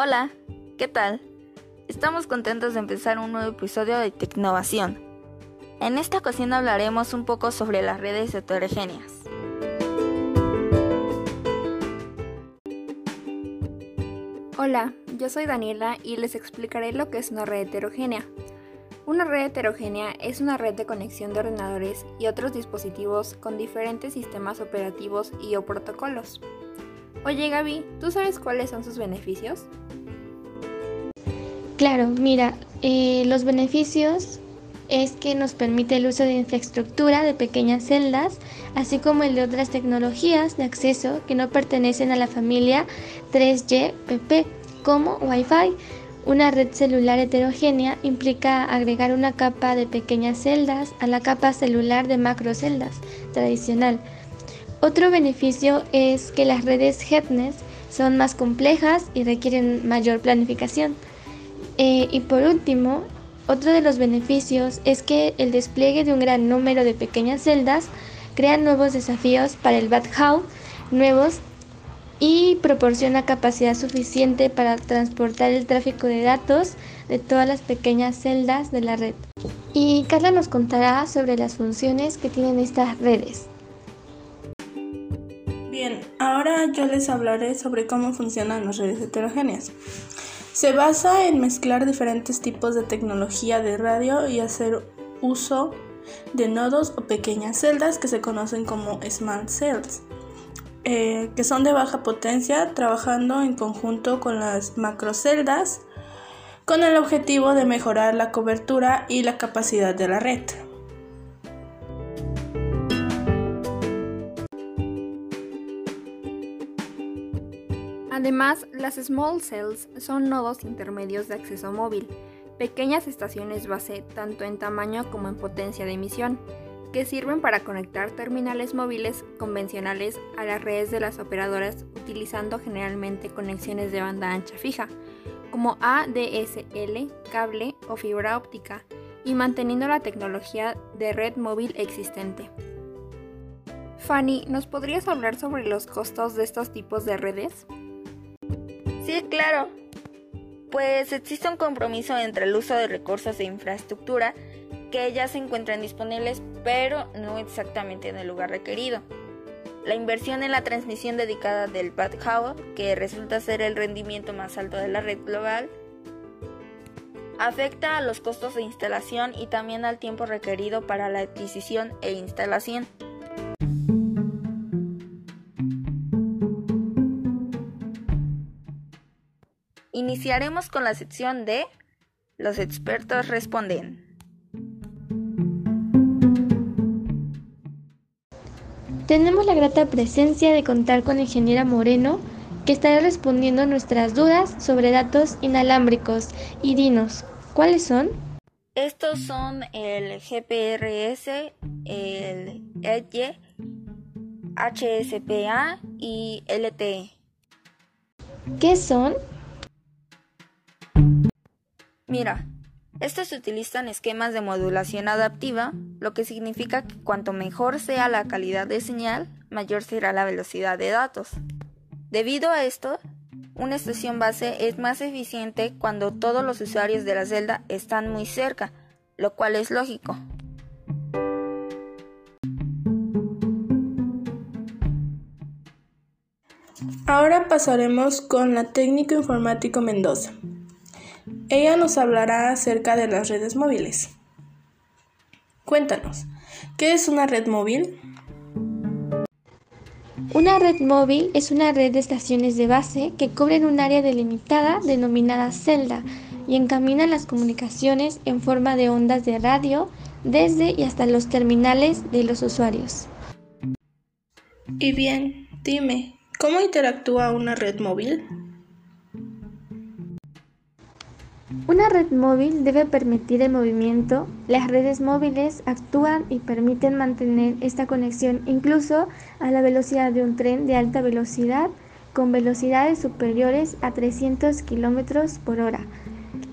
Hola, ¿qué tal? Estamos contentos de empezar un nuevo episodio de Tecnovación. En esta ocasión hablaremos un poco sobre las redes heterogéneas. Hola, yo soy Daniela y les explicaré lo que es una red heterogénea. Una red heterogénea es una red de conexión de ordenadores y otros dispositivos con diferentes sistemas operativos y o protocolos. Oye Gaby, ¿tú sabes cuáles son sus beneficios? Claro, mira, eh, los beneficios es que nos permite el uso de infraestructura de pequeñas celdas, así como el de otras tecnologías de acceso que no pertenecen a la familia 3GPP, como Wi-Fi. Una red celular heterogénea implica agregar una capa de pequeñas celdas a la capa celular de macroceldas tradicional. Otro beneficio es que las redes HETNES son más complejas y requieren mayor planificación. Eh, y por último, otro de los beneficios es que el despliegue de un gran número de pequeñas celdas crea nuevos desafíos para el backhaul, nuevos y proporciona capacidad suficiente para transportar el tráfico de datos de todas las pequeñas celdas de la red. Y Carla nos contará sobre las funciones que tienen estas redes. Bien, ahora yo les hablaré sobre cómo funcionan las redes heterogéneas. Se basa en mezclar diferentes tipos de tecnología de radio y hacer uso de nodos o pequeñas celdas que se conocen como smart cells, eh, que son de baja potencia, trabajando en conjunto con las macroceldas con el objetivo de mejorar la cobertura y la capacidad de la red. Además, las small cells son nodos intermedios de acceso móvil, pequeñas estaciones base tanto en tamaño como en potencia de emisión, que sirven para conectar terminales móviles convencionales a las redes de las operadoras utilizando generalmente conexiones de banda ancha fija, como ADSL, cable o fibra óptica, y manteniendo la tecnología de red móvil existente. Fanny, ¿nos podrías hablar sobre los costos de estos tipos de redes? Sí, claro. Pues existe un compromiso entre el uso de recursos de infraestructura que ya se encuentran disponibles, pero no exactamente en el lugar requerido. La inversión en la transmisión dedicada del backhaul, que resulta ser el rendimiento más alto de la red global, afecta a los costos de instalación y también al tiempo requerido para la adquisición e instalación. Iniciaremos con la sección de Los expertos responden. Tenemos la grata presencia de contar con ingeniera Moreno, que estará respondiendo nuestras dudas sobre datos inalámbricos. Y dinos, ¿cuáles son? Estos son el GPRS, el EDGE, HSPA y LTE. ¿Qué son? Mira, estos utilizan esquemas de modulación adaptiva, lo que significa que cuanto mejor sea la calidad de señal, mayor será la velocidad de datos. Debido a esto, una estación base es más eficiente cuando todos los usuarios de la celda están muy cerca, lo cual es lógico. Ahora pasaremos con la técnico informático Mendoza. Ella nos hablará acerca de las redes móviles. Cuéntanos, ¿qué es una red móvil? Una red móvil es una red de estaciones de base que cubren un área delimitada denominada celda y encaminan las comunicaciones en forma de ondas de radio desde y hasta los terminales de los usuarios. Y bien, dime, ¿cómo interactúa una red móvil? Una red móvil debe permitir el movimiento. Las redes móviles actúan y permiten mantener esta conexión incluso a la velocidad de un tren de alta velocidad con velocidades superiores a 300 km por hora.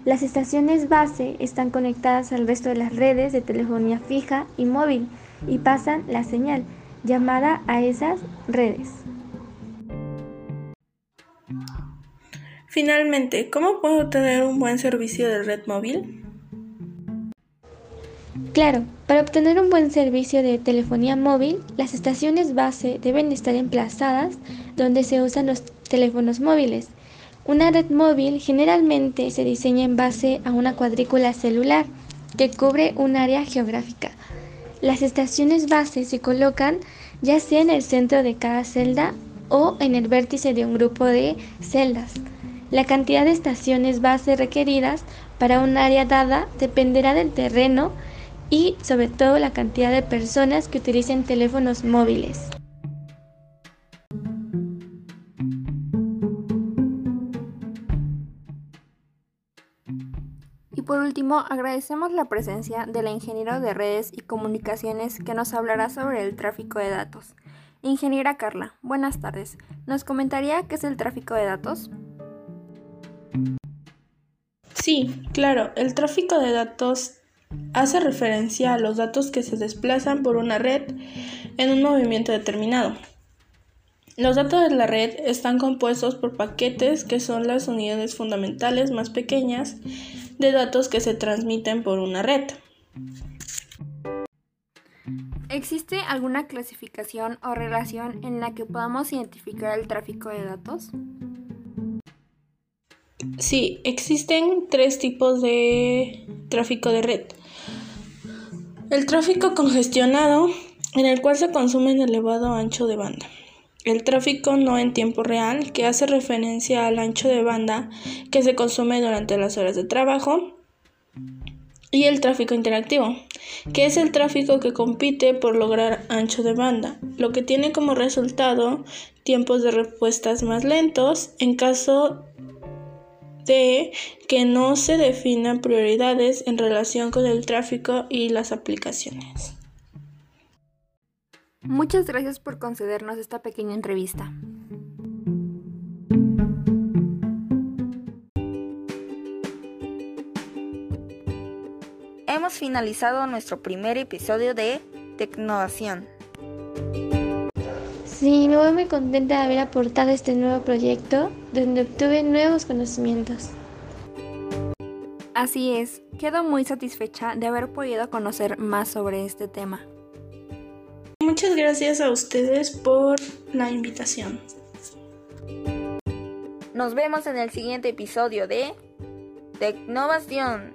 Las estaciones base están conectadas al resto de las redes de telefonía fija y móvil y pasan la señal llamada a esas redes. Finalmente, ¿cómo puedo tener un buen servicio de red móvil? Claro, para obtener un buen servicio de telefonía móvil, las estaciones base deben estar emplazadas donde se usan los teléfonos móviles. Una red móvil generalmente se diseña en base a una cuadrícula celular que cubre un área geográfica. Las estaciones base se colocan ya sea en el centro de cada celda o en el vértice de un grupo de celdas. La cantidad de estaciones base requeridas para un área dada dependerá del terreno y sobre todo la cantidad de personas que utilicen teléfonos móviles. Y por último, agradecemos la presencia del ingeniero de redes y comunicaciones que nos hablará sobre el tráfico de datos. Ingeniera Carla, buenas tardes. ¿Nos comentaría qué es el tráfico de datos? Sí, claro, el tráfico de datos hace referencia a los datos que se desplazan por una red en un movimiento determinado. Los datos de la red están compuestos por paquetes que son las unidades fundamentales más pequeñas de datos que se transmiten por una red. ¿Existe alguna clasificación o relación en la que podamos identificar el tráfico de datos? Sí, existen tres tipos de tráfico de red. El tráfico congestionado, en el cual se consume un elevado ancho de banda. El tráfico no en tiempo real, que hace referencia al ancho de banda que se consume durante las horas de trabajo. Y el tráfico interactivo, que es el tráfico que compite por lograr ancho de banda, lo que tiene como resultado tiempos de respuestas más lentos en caso de que no se definan prioridades en relación con el tráfico y las aplicaciones. Muchas gracias por concedernos esta pequeña entrevista. Hemos finalizado nuestro primer episodio de Tecnovación. Sí, me voy muy contenta de haber aportado este nuevo proyecto donde obtuve nuevos conocimientos. Así es, quedo muy satisfecha de haber podido conocer más sobre este tema. Muchas gracias a ustedes por la invitación. Nos vemos en el siguiente episodio de Tecnovación.